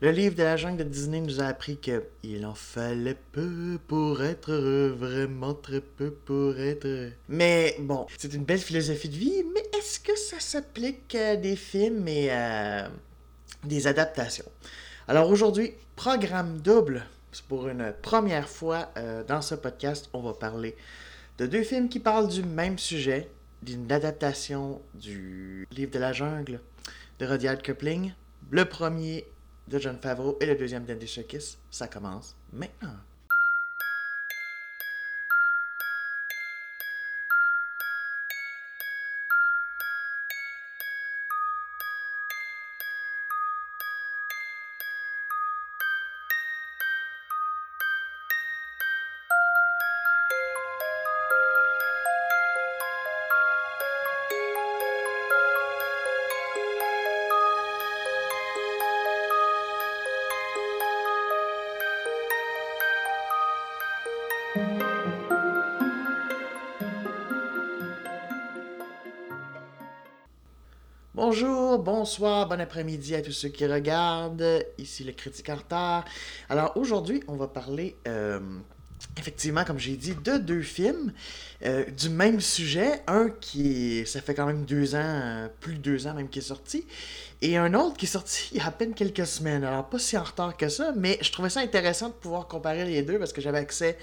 Le livre de la jungle de Disney nous a appris que il en fallait peu pour être vraiment très peu pour être. Mais bon, c'est une belle philosophie de vie, mais est-ce que ça s'applique à des films et à des adaptations? Alors aujourd'hui, programme double. Pour une première fois euh, dans ce podcast, on va parler de deux films qui parlent du même sujet, d'une adaptation du livre de la jungle de Rudyard Kipling. Le premier de John Favreau et le deuxième d'Andy Serkis. Ça commence maintenant. Bonjour, bonsoir, bon après-midi à tous ceux qui regardent. Ici le critique en retard. Alors aujourd'hui, on va parler, euh, effectivement, comme j'ai dit, de deux films euh, du même sujet. Un qui, ça fait quand même deux ans, plus de deux ans même, qui est sorti. Et un autre qui est sorti il y a à peine quelques semaines. Alors pas si en retard que ça, mais je trouvais ça intéressant de pouvoir comparer les deux parce que j'avais accès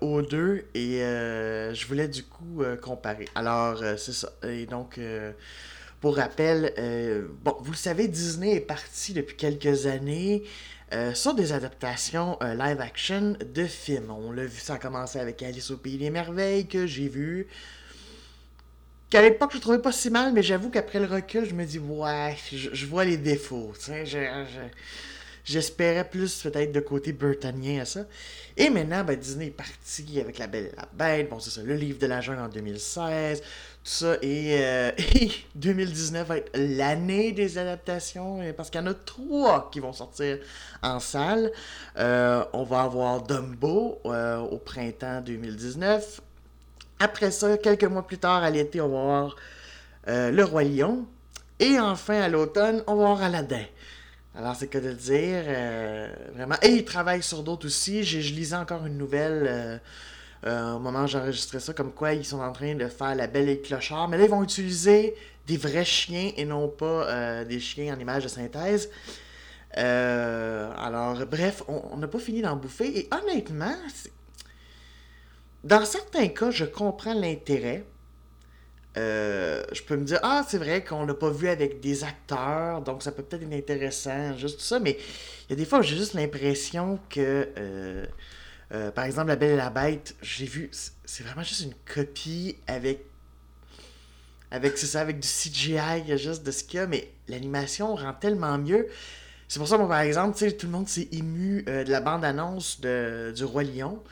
aux deux et je voulais du coup comparer. Alors c'est ça. Et donc pour rappel, euh, bon, vous le savez, Disney est parti depuis quelques années euh, sur des adaptations euh, live action de films. On l'a vu, ça a commencé avec Alice au Pays des Merveilles, que j'ai vu. Qu'à l'époque, je trouvais pas si mal, mais j'avoue qu'après le recul, je me dis, ouais, je, vois les défauts. J'espérais plus peut-être de côté burtonien à ça. Et maintenant, ben, Disney est parti avec La Belle la Bête. Bon, c'est ça, le livre de la jungle en 2016 tout ça. Et, 2019 euh, va être l'année des adaptations, parce qu'il y en a trois qui vont sortir en salle. Euh, on va avoir Dumbo euh, au printemps 2019. Après ça, quelques mois plus tard, à l'été, on va avoir Le Roi Lion. Et enfin, à l'automne, on va avoir Aladdin. Alors, c'est que de le dire, vraiment. Et ils travaillent sur d'autres aussi. Je, je lisais encore une nouvelle euh, au moment où j'enregistrais ça, comme quoi ils sont en train de faire la belle et le clochard. Mais là, ils vont utiliser des vrais chiens et non pas euh, des chiens en image de synthèse. Euh, alors, bref, on n'a pas fini d'en bouffer. Et honnêtement, dans certains cas, je comprends l'intérêt. Je peux me dire, ah, c'est vrai qu'on l'a pas vu avec des acteurs, donc ça peut peut-être être intéressant, juste tout ça, mais il y a des fois j'ai juste l'impression que euh, par exemple, La Belle et la Bête, j'ai vu, c'est vraiment juste une copie avec. Avec, c'est ça, avec du CGI, juste de ce qu'il y a, mais l'animation rend tellement mieux. C'est pour ça, par exemple, tout le monde s'est ému euh, de la bande-annonce du Roi Lion.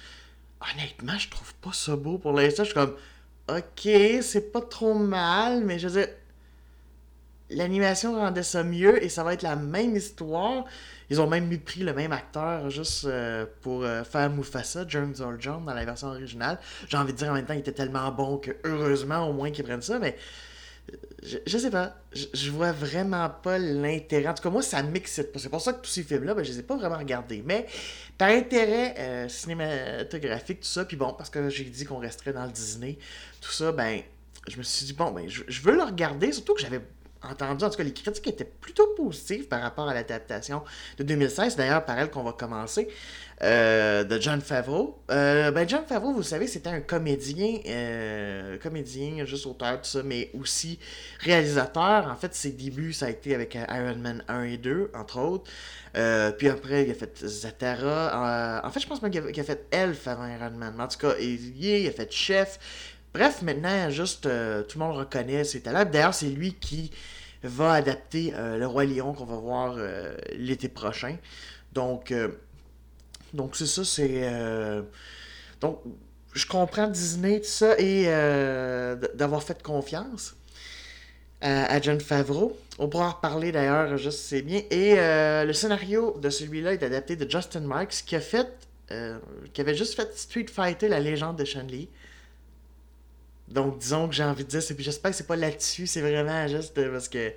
Honnêtement, je trouve pas ça beau pour l'instant. Je suis comme, ok, c'est pas trop mal, mais je veux dire, l'animation rendait ça mieux et ça va être la même histoire. Ils ont même pris le même acteur juste euh, pour euh, faire Mufasa, James Earl Jones, dans la version originale. J'ai envie de dire en même temps, il était tellement bon que heureusement au moins qu'ils prennent ça, mais je, sais pas. Je, vois vraiment pas l'intérêt. En tout cas, moi, ça m'excite pas. C'est pour ça que tous ces films-là, ben, je les ai pas vraiment regardés. Mais par intérêt euh, cinématographique, tout ça, puis bon, parce que j'ai dit qu'on resterait dans le Disney, tout ça, ben, je me suis dit, bon, ben, je, je veux le regarder, surtout que j'avais entendu, en tout cas, les critiques étaient plutôt positives par rapport à l'adaptation de 2016. D'ailleurs, par elle qu'on va commencer, euh, de John Favreau. Euh, ben, John Favreau, vous savez, c'était un comédien, euh, comédien, juste auteur, tout ça, mais aussi réalisateur. En fait, ses débuts, ça a été avec Iron Man 1 et 2, entre autres. puis après, il a fait Zatara. en fait, je pense même qu'il a, fait Elf avant Iron Man. Mais en tout cas, il, il a fait Chef. Bref, maintenant, juste tout le monde reconnaît ses talents. D'ailleurs, c'est lui qui va adapter Le Roi Lion qu'on va voir l'été prochain. Donc, donc c'est ça, c'est. donc, je comprends Disney, tout ça, et d'avoir fait confiance à, John Favreau. On pourra en reparler d'ailleurs, juste c'est bien. Et le scénario de celui-là est adapté de Justin Marks, qui a fait. qui avait juste fait Street Fighter, la légende de Chun-Li. Donc, disons que j'ai envie de dire, puis j'espère que c'est pas là-dessus, c'est vraiment juste parce que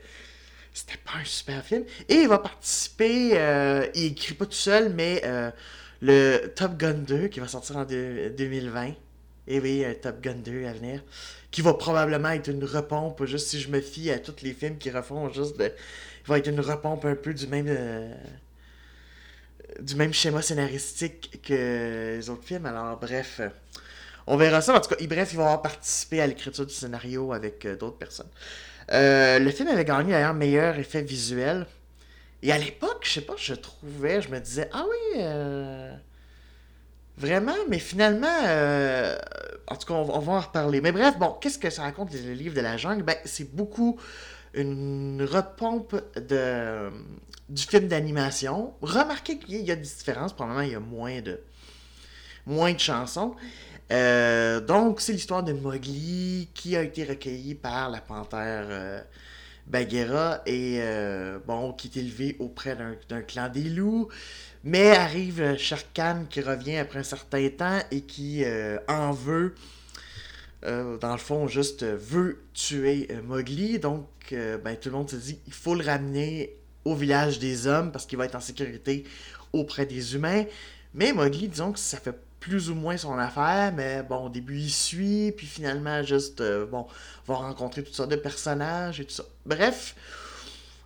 c'était pas un super film. Et il va participer, euh, il écrit pas tout seul, mais euh, le Top Gun 2 qui va sortir en 2020. Et oui, un Top Gun 2 à venir. Qui va probablement être une repompe, juste si je me fie à tous les films qui refont, juste. Il va être une repompe un peu du même. Euh, du même schéma scénaristique que les autres films. Alors, bref. On verra ça. En tout cas, bref, il va avoir participé à l'écriture du scénario avec d'autres personnes. Euh, le film avait gagné d'ailleurs meilleur effet visuel. Et à l'époque, je sais pas, je trouvais, je me disais, ah oui, euh, vraiment, mais finalement, euh, en tout cas, on, va en reparler. Mais bref, bon, qu'est-ce que ça raconte le livre de la jungle? Ben, c'est beaucoup une repompe de, du film d'animation. Remarquez qu'il y a des différences, probablement il y a moins de, moins de chansons. Euh, donc, c'est l'histoire de Mowgli qui a été recueilli par la panthère Bagheera et euh, bon, qui est élevé auprès d'un clan des loups. Mais arrive Shere Khan qui revient après un certain temps et qui en veut, dans le fond, juste veut tuer Mowgli. Donc, ben, tout le monde se dit il faut le ramener au village des hommes parce qu'il va être en sécurité auprès des humains. Mais Mowgli, disons que ça fait plus ou moins son affaire, mais bon, au début, il suit, puis finalement, juste, euh, bon, va rencontrer toutes sortes de personnages et tout ça. Bref,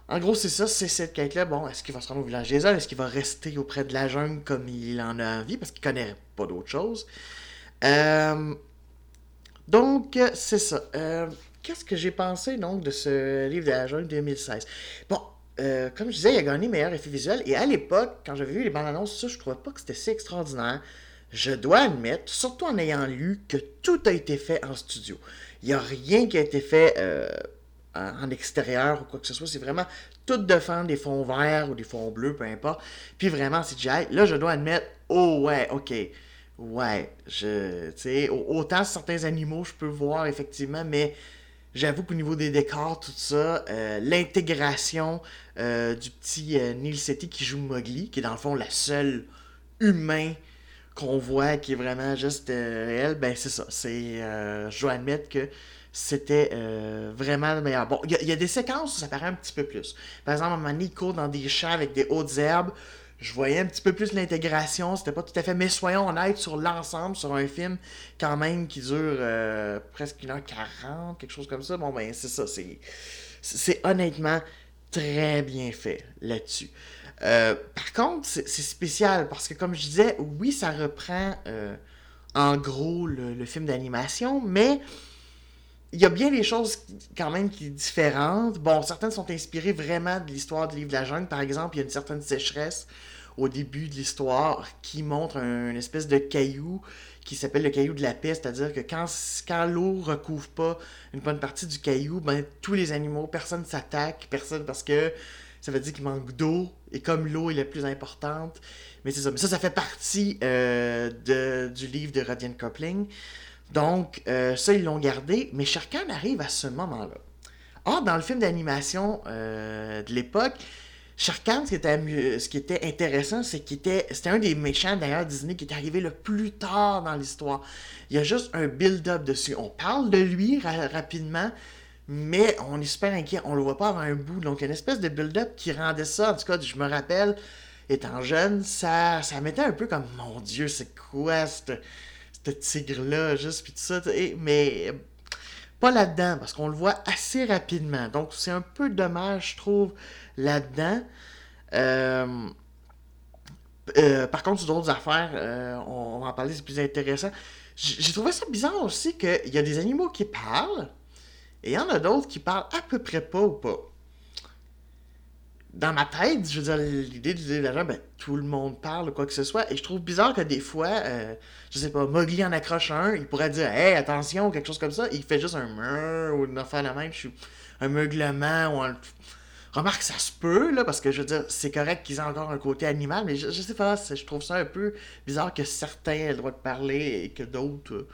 en gros, c'est ça, c'est cette quête-là. Bon, est-ce qu'il va se rendre au village des hommes? Est-ce qu'il va rester auprès de la jungle comme il en a envie? Parce qu'il connaît pas d'autre chose. Euh, donc, c'est ça. Euh, qu'est-ce que j'ai pensé, donc, de ce livre de la jungle 2016? Bon, comme je disais, il a gagné meilleur effet visuel. Et à l'époque, quand j'avais vu les bandes annonces, ça, je trouvais pas que c'était si extraordinaire je dois admettre, surtout en ayant lu, que tout a été fait en studio. Il n'y a rien qui a été fait euh, en extérieur ou quoi que ce soit. C'est vraiment tout de fond, des fonds verts ou des fonds bleus, peu importe. Puis vraiment, c'est CGI. Là, je dois admettre, oh ouais, ok. Ouais, je, sais, autant certains animaux, je peux voir effectivement, mais j'avoue qu'au niveau des décors, tout ça, euh, l'intégration euh, du petit Neil Setti qui joue Mowgli, qui est dans le fond la seule humain qu'on voit qui est vraiment juste euh, réel, ben c'est ça. C'est, euh, je dois admettre que c'était euh, vraiment le meilleur. Bon, il y, a des séquences où ça paraît un petit peu plus. Par exemple, à un dans des champs avec des hautes herbes. Je voyais un petit peu plus l'intégration, c'était pas tout à fait. Mais soyons honnêtes sur l'ensemble, sur un film quand même qui dure presque 1h40, quelque chose comme ça. Bon, ben c'est ça. C'est, c'est honnêtement très bien fait là-dessus. Euh, par contre, c'est spécial parce que, comme je disais, oui, ça reprend euh, en gros le, film d'animation, mais il y a bien des choses quand même qui sont différentes. Bon, certaines sont inspirées vraiment de l'histoire du livre de la jungle. Par exemple, il y a une certaine sécheresse au début de l'histoire qui montre un, une espèce de caillou qui s'appelle le caillou de la paix, c'est-à-dire que quand, quand l'eau recouvre pas une bonne partie du caillou, ben tous les animaux, personne s'attaque, personne parce que ça veut dire qu'il manque d'eau, et comme l'eau est la plus importante, mais c'est ça. Mais ça, ça fait partie euh, de, du livre de Radian Coupling. Donc, euh, ça, ils l'ont gardé, mais Sharkan arrive à ce moment-là. Or, dans le film d'animation euh, de l'époque, Sharkan, ce qui était, ce qui était intéressant, c'est qu'il était, c'était un des méchants d'ailleurs Disney qui est arrivé le plus tard dans l'histoire. Il y a juste un build-up dessus. On parle de lui rapidement, mais on est super inquiet, on le voit pas avant un bout. Donc, une espèce de build-up qui rendait ça, en tout cas, je me rappelle, étant jeune, ça, ça mettait un peu comme, mon Dieu, c'est quoi ce tigre-là, juste, puis tout ça. mais pas là-dedans, parce qu'on le voit assez rapidement. Donc, c'est un peu dommage, je trouve, là-dedans. Euh, euh, par contre, sur d'autres affaires, euh, on, va en parler, c'est plus intéressant. J'ai trouvé ça bizarre aussi qu'il y a des animaux qui parlent, et il y en a d'autres qui parlent à peu près pas ou pas. Dans ma tête, je veux dire, l'idée du la ben, tout le monde parle ou quoi que ce soit. Et je trouve bizarre que des fois, euh, je sais pas, Mowgli en accroche un, il pourrait dire, hey, attention, quelque chose comme ça. il fait juste un meur ou une affaire la même, un meuglement ou un. Remarque, ça se peut, là, parce que je veux dire, c'est correct qu'ils aient encore un côté animal, mais je, je sais pas, je trouve ça un peu bizarre que certains aient le droit de parler et que d'autres. Euh,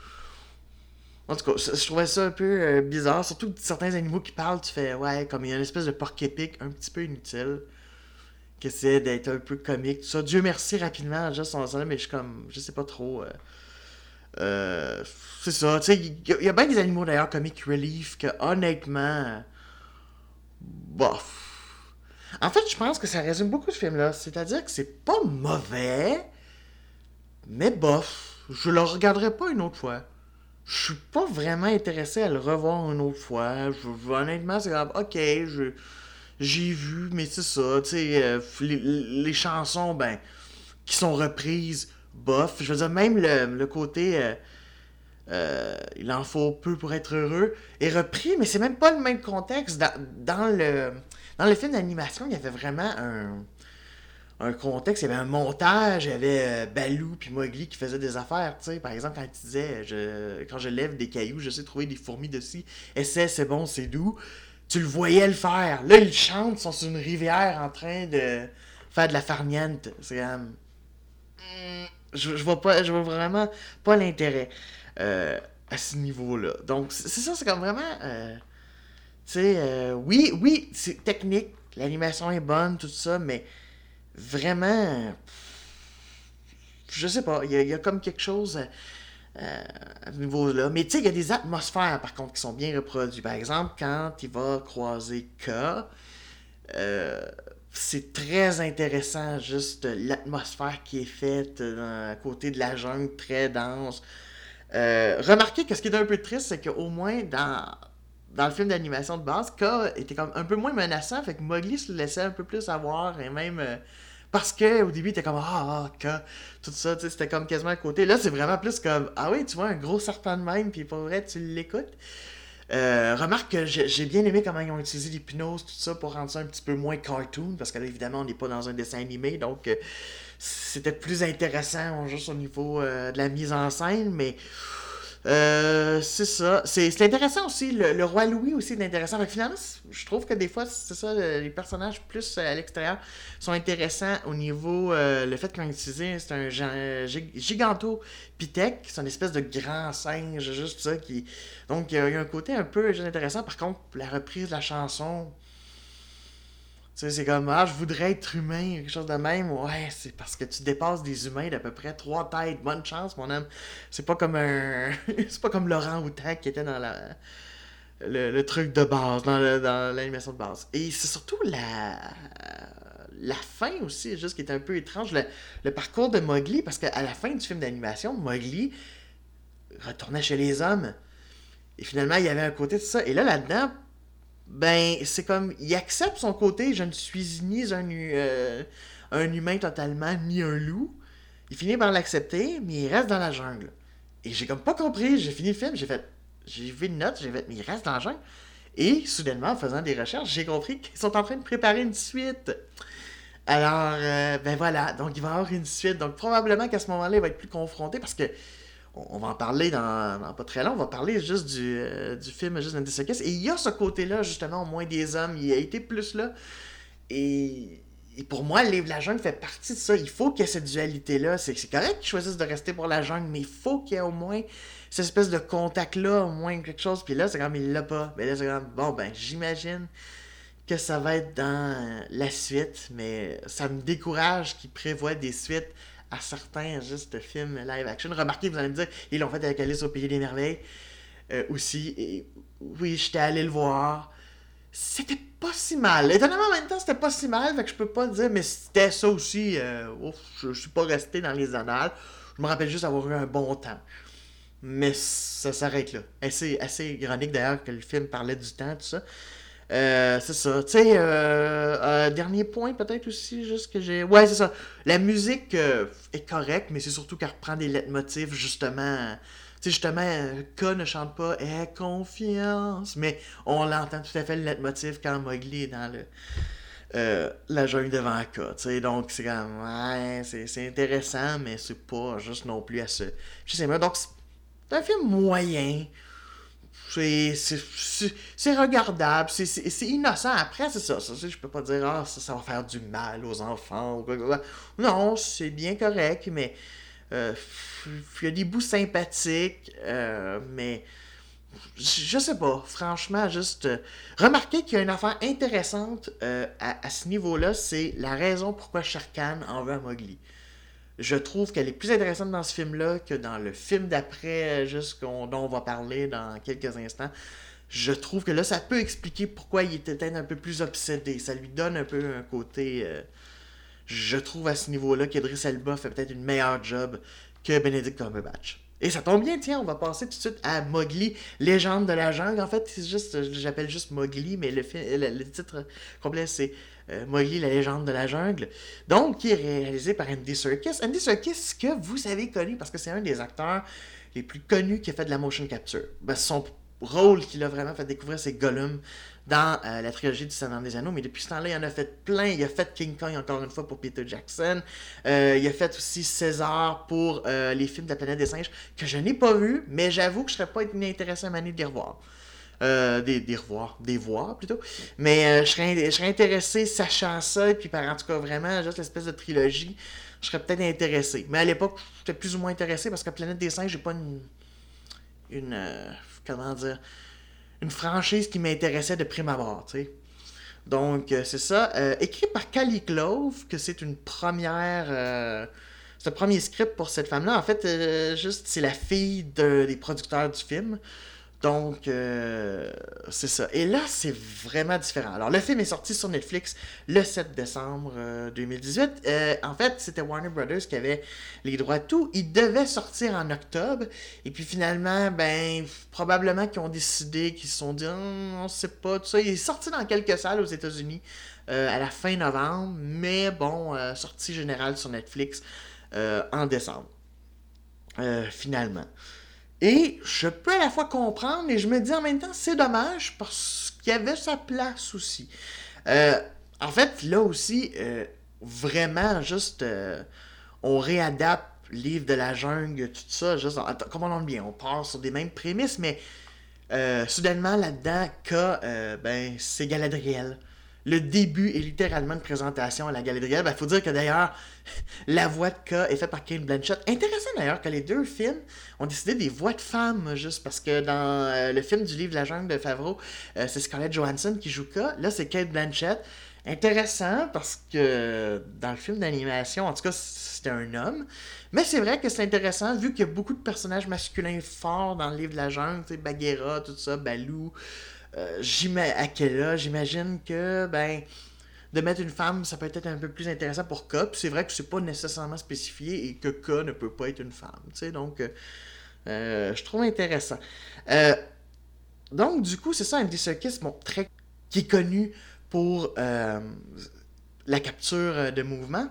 en tout cas, je trouvais ça un peu euh, bizarre. Surtout certains animaux qui parlent, tu fais, ouais, comme il y a une espèce de porc épique un petit peu inutile. Qui essaie d'être un peu comique, ça. Dieu merci rapidement, juste en mais je suis comme, je sais pas trop. Euh, euh, c'est ça, tu sais, il y, a bien des animaux d'ailleurs comique relief que honnêtement, bof, En fait, je pense que ça résume beaucoup ce film-là. C'est-à-dire que c'est pas mauvais, mais bof. Je le regarderai pas une autre fois. Je suis pas vraiment intéressé à le revoir une autre fois. Honnêtement, c'est comme, ok, je, j'ai vu, mais c'est ça, tu sais, euh, les, chansons, ben, qui sont reprises, bof. Je veux dire, même le, côté. Euh, euh, il en faut peu pour être heureux, est repris, mais c'est même pas le même contexte. Dans, le, dans le film d'animation, il y avait vraiment un, un contexte, il y avait un montage, il y avait euh, Balou puis Mowgli qui faisaient des affaires, tu sais. Par exemple, quand il disait, je, quand je lève des cailloux, je sais trouver des fourmis dessus, essaie, c'est bon, c'est doux. Tu le voyais le faire. Là, ils chantent, ils sont sur une rivière en train de faire de la farniente. C'est comme... Hmm, je, je, vois pas, je vraiment pas l'intérêt. Euh, à ce niveau-là. Donc, c'est ça, c'est comme vraiment. Euh, tu sais, euh, oui, oui, c'est technique, l'animation est bonne, tout ça, mais vraiment. Je sais pas, il y, a comme quelque chose à ce niveau-là. Mais tu sais, il y a des atmosphères, par contre, qui sont bien reproduites. Par exemple, quand il va croiser K, c'est très intéressant, juste l'atmosphère qui est faite à côté de la jungle très dense. Euh, remarquez que ce qui est un peu triste, c'est qu'au moins dans, dans le film d'animation de base, K était comme un peu moins menaçant, fait que Mowgli se laissait un peu plus avoir, et même euh, parce que au début, était comme Ah, K, tout ça, tu sais, c'était comme quasiment à côté. Là, c'est vraiment plus comme Ah oui, tu vois, un gros serpent de même, puis pour vrai, tu l'écoutes. Euh, remarque que j'ai bien aimé comment ils ont utilisé l'hypnose, tout ça, pour rendre ça un petit peu moins cartoon, parce que là, évidemment, on n'est pas dans un dessin animé, donc c'était plus intéressant juste au niveau euh, de la mise en scène, mais euh, c'est ça. C'est intéressant aussi. Le, roi Louis aussi est intéressant. finalement, je trouve que des fois, c'est ça, les personnages plus à l'extérieur sont intéressants au niveau. Euh, le fait qu'on utilisé, c'est un giganto pitec, c'est une espèce de grand singe, juste ça. qui Donc, il y a un côté un peu intéressant. Par contre, la reprise de la chanson c'est comme, ah, je voudrais être humain, quelque chose de même. Ouais, c'est parce que tu dépasses des humains d'à peu près trois têtes. Bonne chance, mon homme. C'est pas comme un. c'est pas comme Laurent Houtan qui était dans la. Le, truc de base, dans, l'animation de base. Et c'est surtout la. La fin aussi, juste qui est un peu étrange. Le, parcours de Mowgli, parce qu'à la fin du film d'animation, Mowgli retournait chez les hommes. Et finalement, il y avait un côté de ça. Et là, là-dedans, ben, c'est comme, il accepte son côté, je ne suis ni un, euh, un humain totalement, ni un loup. Il finit par l'accepter, mais il reste dans la jungle. Et j'ai comme pas compris, j'ai fini le film, j'ai fait, j'ai vu une note, j'ai fait, mais il reste dans la jungle. Et soudainement, en faisant des recherches, j'ai compris qu'ils sont en train de préparer une suite. Alors, euh, ben voilà, donc il va y avoir une suite. Donc probablement qu'à ce moment-là, il va être plus confronté parce que on, va en parler dans, pas très long, on va parler juste du, euh, du film juste Andy Et il y a ce côté-là, justement, au moins des hommes, il a été plus là. Et, pour moi, livre La Jungle fait partie de ça. Il faut qu'il y ait cette dualité-là. C'est correct qu'ils choisissent de rester pour la jungle, mais il faut qu'il y ait au moins cette espèce de contact-là, au moins quelque chose. Puis là, c'est comme il l'a pas. Mais là, c'est comme, bon, ben, j'imagine que ça va être dans la suite, mais ça me décourage qu'ils prévoient des suites à certains juste films live action. Remarquez, vous allez me dire, ils l'ont fait avec Alice au Pays des Merveilles euh, aussi. Oui, j'étais allé le voir. C'était pas si mal. Étonnamment, en même temps, c'était pas si mal. Fait que je peux pas dire, mais c'était ça aussi. Euh, ouf, je, suis pas resté dans les annales. Je me rappelle juste avoir eu un bon temps. Mais ça s'arrête là. C'est assez ironique d'ailleurs que le film parlait du temps, tout ça. Euh, c'est ça. Tu sais, euh, euh, dernier point peut-être aussi, juste que j'ai. Ouais, c'est ça. La musique est correcte, mais c'est surtout qu'elle reprend des leitmotifs, justement. Tu sais, justement, K ne chante pas Aie confiance, mais on l'entend tout à fait le leitmotiv quand Mowgli est dans le. la jungle devant K, tu sais, donc c'est comme, ouais, c'est intéressant, mais c'est pas juste non plus à ce. Je sais pas, donc c'est un film moyen, c'est regardable, c'est innocent. Après, c'est ça, ça. Je peux pas dire, ah, ça, va faire du mal aux enfants Non, c'est bien correct, mais euh, il y a des bouts sympathiques, euh, mais je sais pas, franchement, juste euh, remarquez qu'il y a une affaire intéressante à, à, ce niveau-là, c'est la raison pourquoi Sharkan en veut à Mowgli je trouve qu'elle est plus intéressante dans ce film-là que dans le film d'après, juste dont on va parler dans quelques instants. je trouve que là, ça peut expliquer pourquoi il était peut-être un peu plus obsédé. Ça lui donne un peu un côté. Euh, je trouve à ce niveau-là qu'Idris Elba fait peut-être une meilleure job que Benedict Cumberbatch. Et ça tombe bien, tiens, on va passer tout de suite à Mowgli, légende de la jungle. En fait, c'est juste, j'appelle juste Mowgli, mais le, titre complet, c'est euh, Mowgli, la légende de la jungle. Donc, qui est réalisé par Andy Serkis. Andy Serkis, que vous avez connu, parce que c'est un des acteurs les plus connus qui a fait de la motion capture. Ben, son rôle qu'il a vraiment fait découvrir, c'est Gollum dans euh, la trilogie du Seigneur des Anneaux. Mais depuis ce temps-là, il en a fait plein. Il a fait King Kong encore une fois pour Peter Jackson. Euh, il a fait aussi César pour euh, les films de la planète des singes que je n'ai pas vu, mais j'avoue que je serais pas intéressé à m'amener de les revoir. des, des revoir, des voir plutôt. Mais je, serais, je serais intéressé, sachant ça, et puis en tout cas vraiment, juste l'espèce de trilogie, je serais peut-être intéressé. Mais à l'époque, j'étais plus ou moins intéressé parce que Planète des Singes, j'ai pas une. Une. comment dire une franchise qui m'intéressait de prime abord. Donc, euh, c'est ça. Euh, écrit par Cali Clove, que c'est une première. Euh, c'est premier script pour cette femme-là. En fait, juste, c'est la fille des producteurs du film. Donc, euh, c'est ça. Et là, c'est vraiment différent. Alors, le film est sorti sur Netflix le 7 décembre 2018. Euh, euh, en fait, c'était Warner Brothers qui avait les droits de tout. Il devait sortir en octobre. Et puis finalement, ben, probablement qu'ils ont décidé, qu'ils se sont dit, hum, on sait pas, tout ça. Il est sorti dans quelques salles aux États-Unis à la fin novembre. Mais bon, sortie générale sur Netflix en décembre. finalement. Et je peux à la fois comprendre et je me dis en même temps, c'est dommage parce qu'il y avait sa place aussi. Euh, en fait, là aussi, euh, vraiment, juste, euh, on réadapte livre de la jungle, tout ça, juste, comment on bien, on part sur des mêmes prémices, mais soudainement, là-dedans, K, ben, c'est Galadriel le début est littéralement une présentation à la Galadriel. Il ben, faut dire que d'ailleurs, la voix de K est faite par Kane Blanchett. Intéressant d'ailleurs que les deux films ont décidé des voix de femmes, juste parce que dans euh, le film du livre La jungle de Favreau, euh, c'est Scarlett Johansson qui joue K. Là, c'est Kate Blanchett. Intéressant parce que dans le film d'animation, en tout cas, c'était un homme. Mais c'est vrai que c'est intéressant vu qu'il y a beaucoup de personnages masculins forts dans le livre de la jungle, tu sais, Bagheera, tout ça, Balou. Euh, à quel j'imagine que ben de mettre une femme, ça peut être un peu plus intéressant pour K. c'est vrai que c'est pas nécessairement spécifié et que K ne peut pas être une femme. Donc, euh, euh, je trouve intéressant. donc, du coup, c'est ça, Andy Serkis, bon, très, qui est connu pour la capture de mouvement.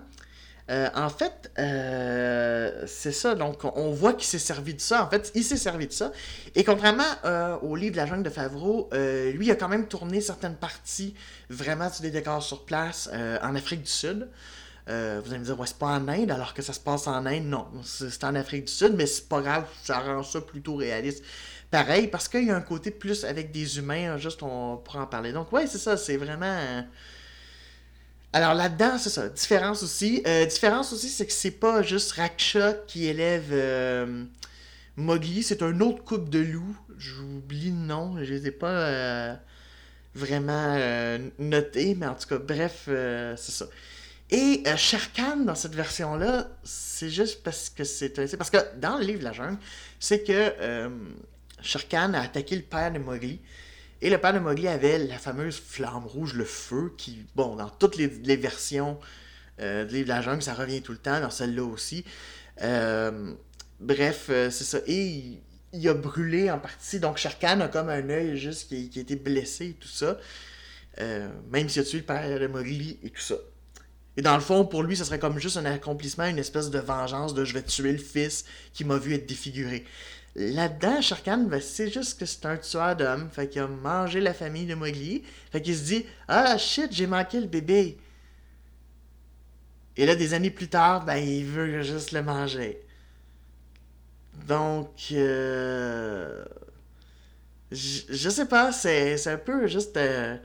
Euh, en fait, euh, c'est ça. Donc, on voit qu'il s'est servi de ça. En fait, il s'est servi de ça. Et contrairement euh, au livre de la jungle de Favreau, lui, il a quand même tourné certaines parties vraiment sur des décors sur place en Afrique du Sud. vous allez me dire, ouais, c'est pas en Inde, alors que ça se passe en Inde. Non, c'est en Afrique du Sud, mais c'est pas grave, ça rend ça plutôt réaliste. Pareil, parce qu'il y a un côté plus avec des humains, juste on pourra en parler. Donc, ouais, c'est ça, c'est vraiment. Alors là-dedans, c'est ça. Différence aussi. Euh, différence aussi, c'est que c'est pas juste Raksha qui élève euh, Mowgli, c'est un autre couple de loups. J'oublie le nom, je les ai pas euh, vraiment notés, mais en tout cas, bref, c'est ça. Et Sherkan, dans cette version-là, c'est juste parce que c'est. Parce que dans le livre la jungle, c'est que Sherkan a attaqué le père de Mowgli. Et le père de Mowgli avait la fameuse flamme rouge, le feu, qui, bon, dans toutes les, versions euh, de la Jungle, ça revient tout le temps, dans celle-là aussi. Euh, bref, euh, c'est ça. Et il, a brûlé en partie. Donc, Sharkan a comme un œil juste qui, qui a été blessé et tout ça. même s'il a tué le père de Mowgli et tout ça. Et dans le fond, pour lui, ce serait comme juste un accomplissement, une espèce de vengeance de je vais tuer le fils qui m'a vu être défiguré. Là-dedans, Sharkan, ben, c'est juste que c'est un tueur d'hommes. Fait qu'il a mangé la famille de Mowgli. Fait qu'il se dit Ah shit, j'ai manqué le bébé. Et là, des années plus tard, ben, il veut juste le manger. Donc, euh... je, sais pas, c'est un peu juste euh...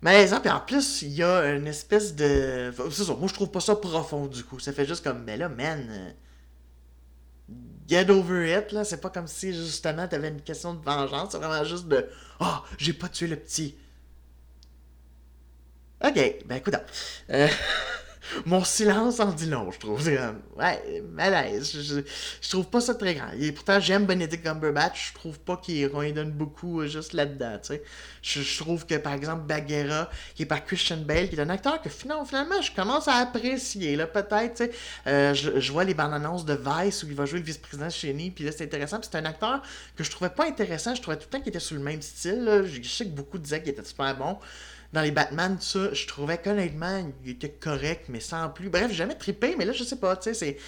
Puis en plus, il y a une espèce de. Moi je trouve pas ça profond du coup. Ça fait juste comme, mais là, man. Get over it, là. C'est pas comme si, justement, t'avais une question de vengeance. C'est vraiment juste de oh, j'ai pas tué le petit. Ok, ben écoute. Euh, Mon silence en dit long, je trouve. C'est ouais, malaise. Je, je, trouve pas ça très grand. Et pourtant, j'aime Benedict Cumberbatch. Je trouve pas qu'il donne beaucoup euh, juste là-dedans, tu sais. Je, trouve que, par exemple, Bagheera, qui est par Christian Bale, qui est un acteur que finalement, je commence à apprécier, là, peut-être, tu sais. Euh, je, vois les bandes annonces de Vice où il va jouer le vice-président chez nous, puis là, c'est intéressant. c'est un acteur que je trouvais pas intéressant. Je trouvais tout le temps qu'il était sur le même style, Je sais que beaucoup disaient qu'il était super bon dans les Batman, tout ça, je trouvais qu'honnêtement, il était correct, mais sans plus. Bref, jamais trippé, mais là, je sais pas, tu sais, c'est.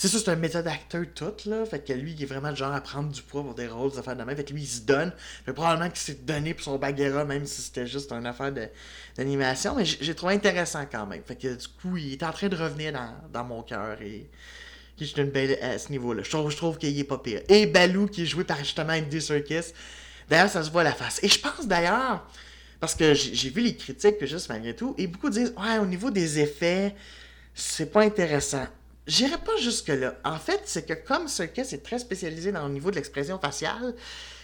C'est ça, c'est un méthode d'acteur tout, là. Fait que lui, il est vraiment le genre à prendre du poids pour des rôles, des affaires de même. Fait que lui, il se donne. Mais probablement qu'il s'est donné pour son Bagheera, même si c'était juste une affaire d'animation. Mais j'ai trouvé intéressant quand même. Fait que du coup, il est en train de revenir dans, dans mon cœur et. J'ai une belle à ce niveau-là. Je trouve, je trouve qu'il est pas pire. Et Balou, qui est joué par justement Andy Serkis. D'ailleurs, ça se voit à la face. Et je pense d'ailleurs, parce que j'ai vu les critiques, juste malgré tout, et beaucoup disent Ouais, au niveau des effets, c'est pas intéressant. J'irai pas jusque-là. En fait, c'est que comme Circus est très spécialisé dans le niveau de l'expression faciale,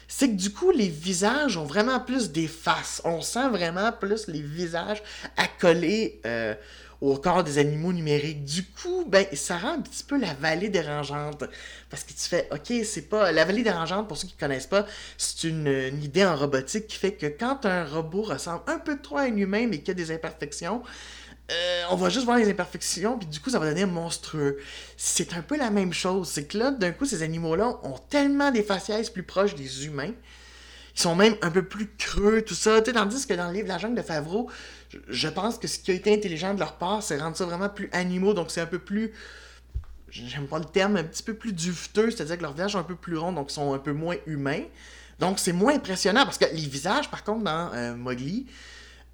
c'est que du coup, les visages ont vraiment plus des faces. On sent vraiment plus les visages accolés euh, au corps des animaux numériques. Du coup, ben, ça rend un petit peu la vallée dérangeante. Parce que tu fais, OK, c'est pas. La vallée dérangeante, pour ceux qui ne connaissent pas, c'est une, idée en robotique qui fait que quand un robot ressemble un peu trop à un humain, mais qu'il y a des imperfections, euh, on va juste voir les imperfections, puis du coup, ça va donner monstrueux. C'est un peu la même chose. C'est que là, d'un coup, ces animaux-là ont tellement des faciès plus proches des humains. Ils sont même un peu plus creux, tout ça. tandis que dans le livre La jungle de Favreau, je pense que ce qui a été intelligent de leur part, c'est rendre ça vraiment plus animaux. Donc c'est un peu plus. J'aime pas le terme, un petit peu plus duveteux, c'est-à-dire que leurs visages sont un peu plus ronds, donc sont un peu moins humains. Donc c'est moins impressionnant parce que les visages, par contre, dans euh, Mowgli,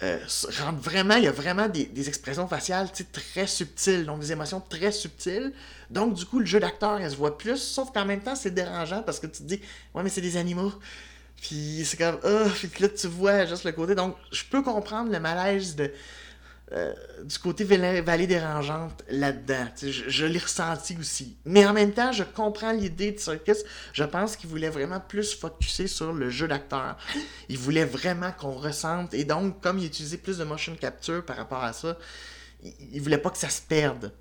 euh, vraiment, il y a vraiment des, expressions faciales très subtiles, donc des émotions très subtiles. Donc du coup, le jeu d'acteur, elle se voit plus, sauf qu'en même temps, c'est dérangeant parce que tu te dis, ouais, mais c'est des animaux. Puis c'est comme, oh, puis là tu vois juste le côté. Donc je peux comprendre le malaise de, euh, du côté vallée dérangeante là-dedans. Je, l'ai ressenti aussi. Mais en même temps, je comprends l'idée de Circus. Je pense qu'il voulait vraiment plus focuser sur le jeu d'acteur. Il voulait vraiment qu'on ressente. Et donc, comme il utilisait plus de motion capture par rapport à ça, il, voulait pas que ça se perde.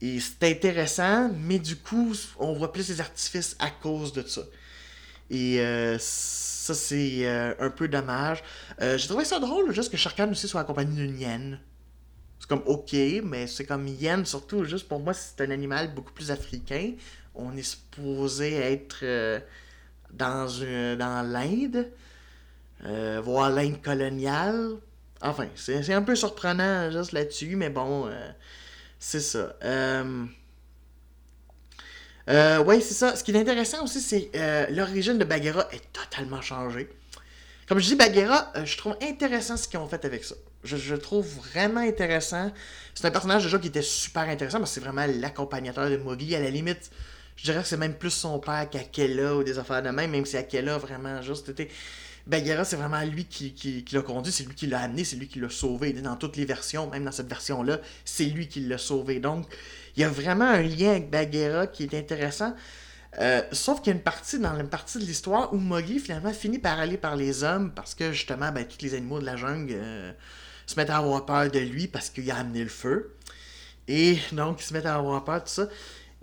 Et c'est intéressant, mais du coup, on voit plus les artifices à cause de ça. Et euh, ça, c'est euh, un peu dommage. J'ai trouvé ça drôle, juste que Sharkan aussi soit accompagné d'une hyène. C'est comme ok, mais c'est comme hyène, surtout, juste pour moi, c'est un animal beaucoup plus africain. On est supposé être dans, dans l'Inde, voir l'Inde coloniale. Enfin, c'est un peu surprenant juste là-dessus, mais bon, c'est ça. Euh, oui, c'est ça. Ce qui est intéressant aussi, c'est euh, l'origine de Bagheera est totalement changée. Comme je dis, Bagheera, euh, je trouve intéressant ce qu'ils ont fait avec ça. Je, trouve vraiment intéressant. C'est un personnage déjà qui était super intéressant parce que c'est vraiment l'accompagnateur de Mowgli. À la limite, je dirais que c'est même plus son père qu'Akela ou des affaires de même, même si Akela vraiment juste été. Bagheera, c'est vraiment lui qui, qui, l'a conduit, c'est lui qui l'a amené, c'est lui qui l'a sauvé. Dans toutes les versions, même dans cette version-là, c'est lui qui l'a sauvé. Donc, il y a vraiment un lien avec Bagheera qui est intéressant. Euh, sauf qu'il y a une partie dans une partie de l'histoire où Mowgli finalement finit par aller par les hommes parce que justement, ben, tous les animaux de la jungle euh, se mettent à avoir peur de lui parce qu'il a amené le feu. Et donc, ils se mettent à avoir peur, tout ça.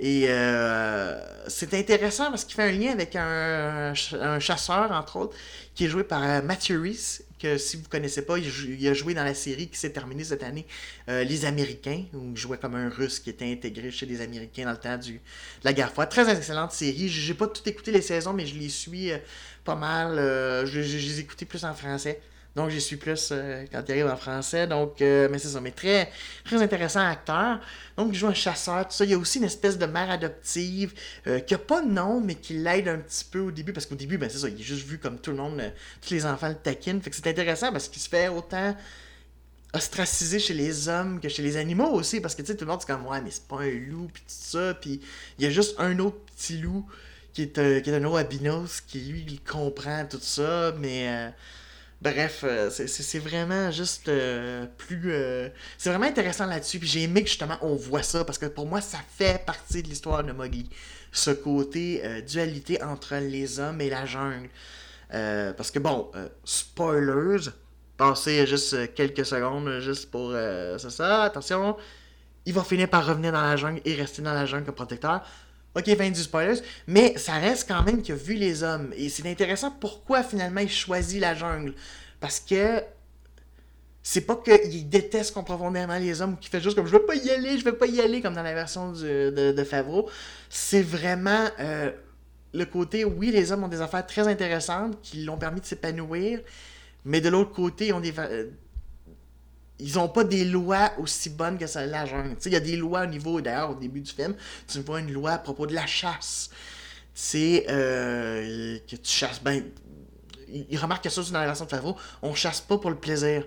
Et euh, c'est intéressant parce qu'il fait un lien avec un, chasseur, entre autres, qui est joué par Matthew Reese, que si vous ne connaissez pas, il, a joué dans la série qui s'est terminée cette année, euh, Les Américains, où il jouait comme un Russe qui était intégré chez les Américains dans le temps du, de la guerre froide. Très excellente série. J'ai pas tout écouté les saisons, mais je les suis euh, pas mal. Euh, je, les ai plus en français. Donc, j'y suis plus euh, quand il arrive en français. Donc, euh, mais c'est ça. Mais très, très intéressant acteur. Donc, il joue un chasseur, tout ça. Il y a aussi une espèce de mère adoptive euh, qui a pas de nom, mais qui l'aide un petit peu au début. Parce qu'au début, ben, c'est ça. Il est juste vu comme tout le monde, tous les enfants le taquinent. Fait que c'est intéressant parce qu'il se fait autant ostracisé chez les hommes que chez les animaux aussi. Parce que, tu sais, tout le monde, c'est comme, ouais, mais c'est pas un loup, puis tout ça. Puis, il y a juste un autre petit loup qui est, qui est un albinos qui, lui, il comprend tout ça. Mais Bref, euh, c'est vraiment juste euh, plus. Euh, c'est vraiment intéressant là-dessus. Puis j'ai aimé que justement on voit ça parce que pour moi ça fait partie de l'histoire de Mowgli. Ce côté dualité entre les hommes et la jungle. parce que bon, spoilers, passez juste quelques secondes juste pour. c'est ça, attention. il va finir par revenir dans la jungle et rester dans la jungle comme protecteur. Ok, fin du spoilers, mais ça reste quand même qu'il a vu les hommes. Et c'est intéressant pourquoi finalement il choisit la jungle. Parce que c'est pas qu'il déteste profondément les hommes ou qu'il fait juste comme je veux pas y aller, je veux pas y aller, comme dans la version de, Favreau. C'est vraiment euh, le côté, oui, les hommes ont des affaires très intéressantes qui l'ont permis de s'épanouir, mais de l'autre côté, ils ont des. Ils ont pas des lois aussi bonnes que celle la jungle. Il y a des lois au niveau, d'ailleurs, au début du film, tu vois une loi à propos de la chasse. C'est euh, que tu chasses. Ben, il remarque que ça, c'est dans la version de Favreau, on chasse pas pour le plaisir.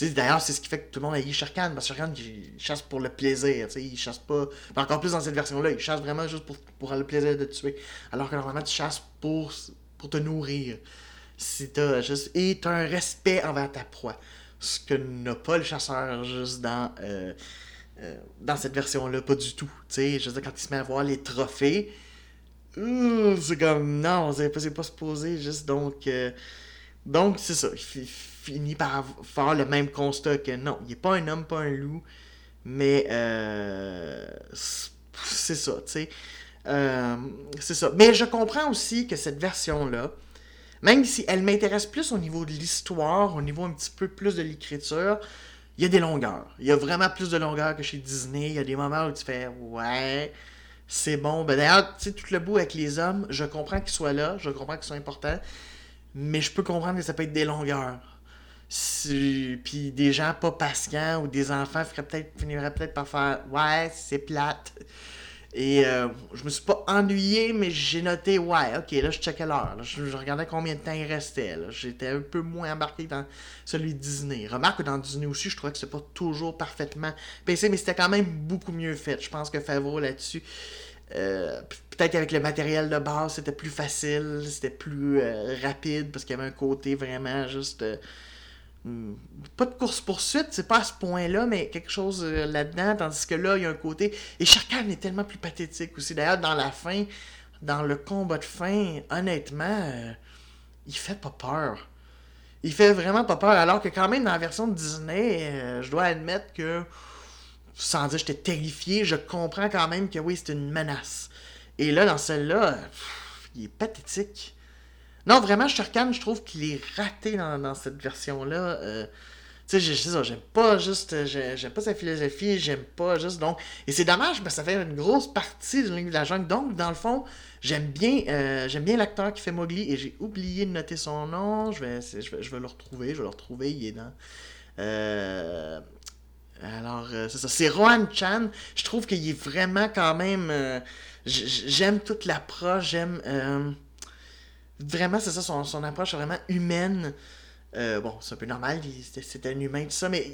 D'ailleurs, c'est ce qui fait que tout le monde a eu Sharkan, parce que il chasse pour le plaisir, sais, il chasse pas... encore plus dans cette version-là, il chasse vraiment juste pour, pour le plaisir de tuer. Alors que normalement, tu chasses pour, pour te nourrir. Si t'as juste... Et t'as un respect envers ta proie. Ce que n'a pas le chasseur juste dans... Euh, euh, dans cette version-là, pas du tout. je veux dire, quand il se met à voir les trophées, c'est comme, non, c'est pas, pas poser juste donc... Euh, donc, c'est ça. Il finit par faire le même constat que non, il n'est pas un homme, pas un loup. Mais euh, c'est ça, tu sais. Euh, c'est ça. Mais je comprends aussi que cette version-là, même si elle m'intéresse plus au niveau de l'histoire, au niveau un petit peu plus de l'écriture, il y a des longueurs. Il y a vraiment plus de longueurs que chez Disney. Il y a des moments où tu fais ouais, c'est bon. Ben d'ailleurs, tu sais, tout le bout avec les hommes, je comprends qu'ils soient là, je comprends qu'ils soient importants mais je peux comprendre que ça peut être des longueurs. Puis des gens pas patients ou des enfants peut-être, finiraient peut-être par faire Ouais, c'est plate. Et euh, je me suis pas ennuyé, mais j'ai noté Ouais, ok, là je checkais l'heure. Je, regardais combien de temps il restait. J'étais un peu moins embarqué dans celui de Disney. Remarque que dans Disney aussi, je trouvais que c'était pas toujours parfaitement PC, mais c'était quand même beaucoup mieux fait. Je pense que Favreau là-dessus. Euh, peut-être qu'avec le matériel de base, c'était plus facile, c'était plus euh, rapide parce qu'il y avait un côté vraiment juste. Euh, hmm, pas de course-poursuite, c'est pas à ce point-là, mais quelque chose là-dedans, tandis que là, il y a un côté. Et chacun est tellement plus pathétique aussi. D'ailleurs, dans la fin, dans le combat de fin, honnêtement, il fait pas peur. Il fait vraiment pas peur, alors que quand même, dans la version de Disney, je dois admettre que sans dire j'étais terrifié, je comprends quand même que oui, c'est une menace. Et là, dans celle-là, il est pathétique. Non, vraiment, Shurkan, je trouve qu'il est raté dans, cette version-là. Euh, tu sais, ça, j'aime pas juste, j'aime pas sa philosophie, j'aime pas juste, donc, et c'est dommage, mais ça fait une grosse partie du de la jungle, donc, dans le fond, j'aime bien, euh, bien l'acteur qui fait Mowgli, et j'ai oublié de noter son nom, je vais, je vais, je vais le retrouver, je vais le retrouver, il est dans, euh, alors, euh, c'est ça. C'est Rohan Chan. Je trouve qu'il est vraiment quand même. Euh, j'aime toute l'approche. J'aime. Euh, vraiment, c'est ça. Son, son, approche vraiment humaine. bon, c'est un peu normal. C'est un humain, tout ça. Mais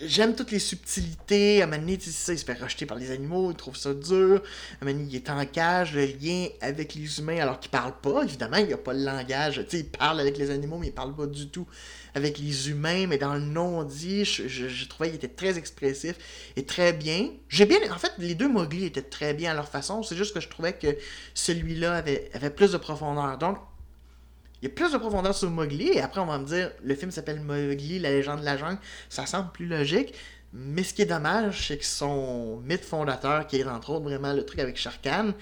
j'aime toutes les subtilités. À un moment donné, il se fait rejeter par les animaux. Il trouve ça dur. À il est en cage. Le lien avec les humains, alors qu'il parle pas. Évidemment, il a pas le langage. Tu sais, il parle avec les animaux, mais il parle pas du tout avec les humains, mais dans le non-dit, je, je, trouvais qu'il était très expressif et très bien. J'ai bien. En fait, les deux Mowgli étaient très bien à leur façon. C'est juste que je trouvais que celui-là avait, avait plus de profondeur. Donc, il y a plus de profondeur sur Mowgli, et après on va me dire, le film s'appelle Mowgli, la légende de la jungle, ça semble plus logique, mais ce qui est dommage, c'est que son mythe fondateur, qui est entre autres vraiment le truc avec Sharkan,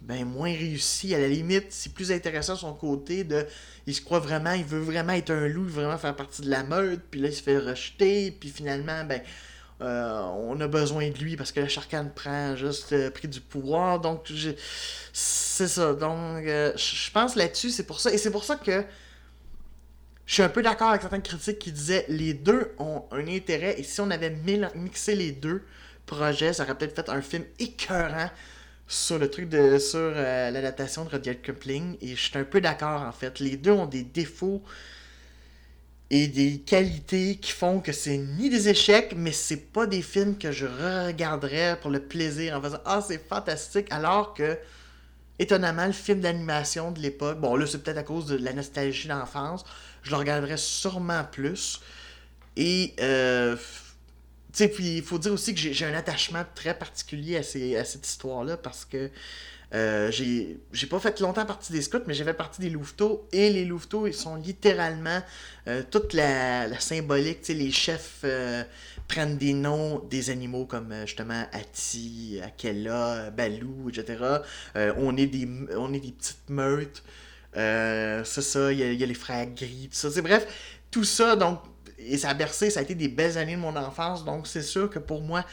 ben moins réussi. À la limite, c'est plus intéressant son côté de. Il se croit vraiment, il veut vraiment être un loup, vraiment faire partie de la meute, puis là il se fait rejeter, puis finalement, ben. Euh, on a besoin de lui parce que la Sharkan prend juste euh, pris du pouvoir. Donc, c'est ça. Donc, euh, je pense là-dessus, c'est pour ça. Et c'est pour ça que je suis un peu d'accord avec certaines critiques qui disaient les deux ont un intérêt. Et si on avait mixé les deux projets, ça aurait peut-être fait un film écœurant sur le truc de sur euh, l'adaptation de Rudyard Kipling et je suis un peu d'accord en fait. Les deux ont des défauts et des qualités qui font que c'est ni des échecs, mais c'est pas des films que je regarderais pour le plaisir en faisant Ah c'est fantastique alors que étonnamment le film d'animation de l'époque, bon là c'est peut-être à cause de la nostalgie d'enfance, je le regarderais sûrement plus. Et euh, puis il faut dire aussi que j'ai un attachement très particulier à, à cette histoire-là parce que euh, j'ai pas fait longtemps partie des scouts, mais j'ai fait partie des louveteaux. Et les louveteaux, ils sont littéralement euh, toute la, la symbolique, les chefs euh, prennent des noms des animaux comme euh, justement Ati, Akela, Balou, etc. On, est des, on est des petites meutes. C'est ça, il y, a les frères gris, tout ça. Bref, tout ça, donc, et ça a bercé, ça a été des belles années de mon enfance, donc c'est sûr que pour moi,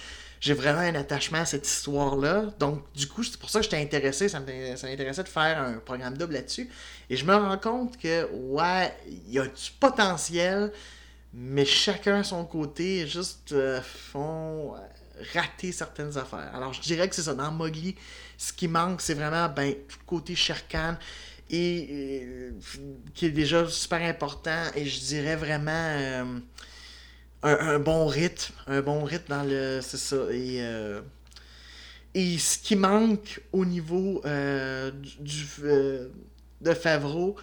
j'ai vraiment un attachement à cette histoire-là. Donc, du coup, c'est pour ça que j'étais intéressé, ça m'intéressait de faire un programme double là-dessus. Et je me rends compte que, ouais, il y a du potentiel, mais chacun à son côté, juste euh, font rater certaines affaires. Alors, je dirais que c'est ça. Dans Mowgli, ce qui manque, c'est vraiment ben, tout le côté Sherkan et, qui est déjà super important. Et je dirais vraiment euh, un, bon rythme. Un bon rythme dans le. C'est ça. Et. Euh, et ce qui manque au niveau du, de Favreau,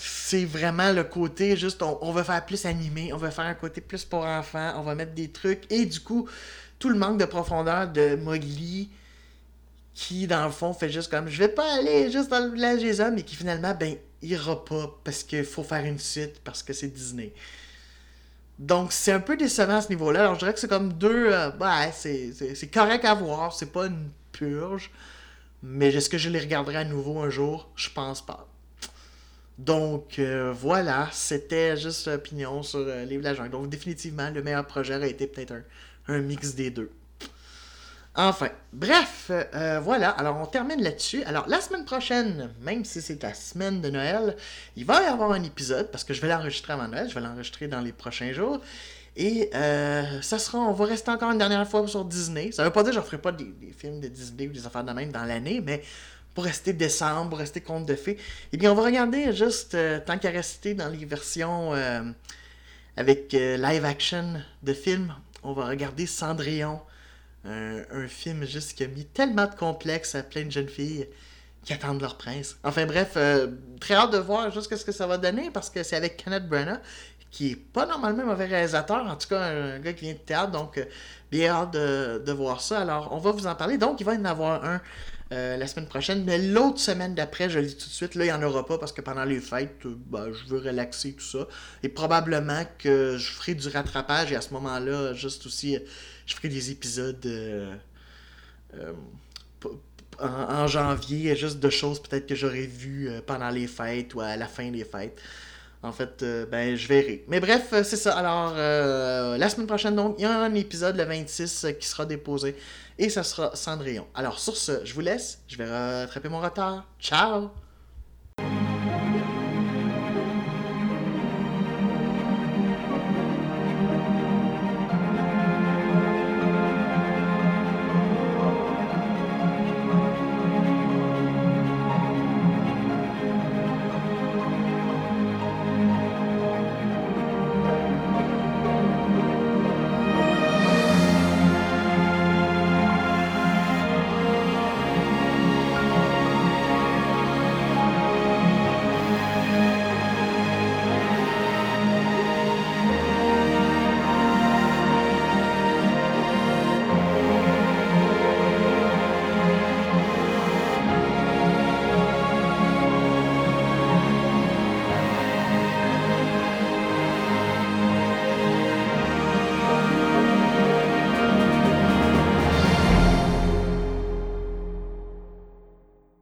c'est vraiment le côté juste on, on, veut faire plus animé, on veut faire un côté plus pour enfants, on va mettre des trucs et du coup tout le manque de profondeur de Mowgli qui dans le fond fait juste comme je vais pas aller juste dans le village des hommes et qui finalement ben ira pas parce qu'il faut faire une suite parce que c'est Disney. Donc c'est un peu décevant à ce niveau-là. Alors je dirais que c'est comme deux euh, ouais, c'est correct à voir, c'est pas une purge. Mais est-ce que je les regarderai à nouveau un jour? Je pense pas. Donc euh, voilà, c'était juste l'opinion sur euh, Livre de. Donc définitivement, le meilleur projet aurait été peut-être un, mix des deux. Enfin, bref, euh, voilà, alors on termine là-dessus. Alors la semaine prochaine, même si c'est la semaine de Noël, il va y avoir un épisode, parce que je vais l'enregistrer avant Noël, je vais l'enregistrer dans les prochains jours. Et ça sera, on va rester encore une dernière fois sur Disney. Ça veut pas dire que je ne ferai pas des, films de Disney ou des affaires de même dans l'année, mais pour rester décembre, pour rester conte de fées. Eh bien, on va regarder juste, euh, tant qu'à rester dans les versions euh, avec euh, live action de films, on va regarder Cendrillon. Un film juste qui a mis tellement de complexes à plein de jeunes filles qui attendent leur prince. Enfin bref, très hâte de voir juste ce que ça va donner parce que c'est avec Kenneth Branagh qui est pas normalement un mauvais réalisateur, en tout cas un gars qui vient de théâtre, donc bien hâte de, de, voir ça. Alors on va vous en parler. Donc il va y en avoir un euh, la semaine prochaine. Mais l'autre semaine d'après, je le dis tout de suite, là, il n'y en aura pas parce que pendant les fêtes, euh, ben, je veux relaxer tout ça. Et probablement que je ferai du rattrapage et à ce moment-là, juste aussi, je ferai des épisodes euh, en, janvier, juste de choses peut-être que j'aurais vues pendant les fêtes ou à la fin des fêtes. En fait, ben, je verrai. Mais bref, c'est ça. Alors, la semaine prochaine, donc, il y a un épisode, le 26, qui sera déposé et ça sera Cendrillon. Alors sur ce, je vous laisse, je vais rattraper mon retard. Ciao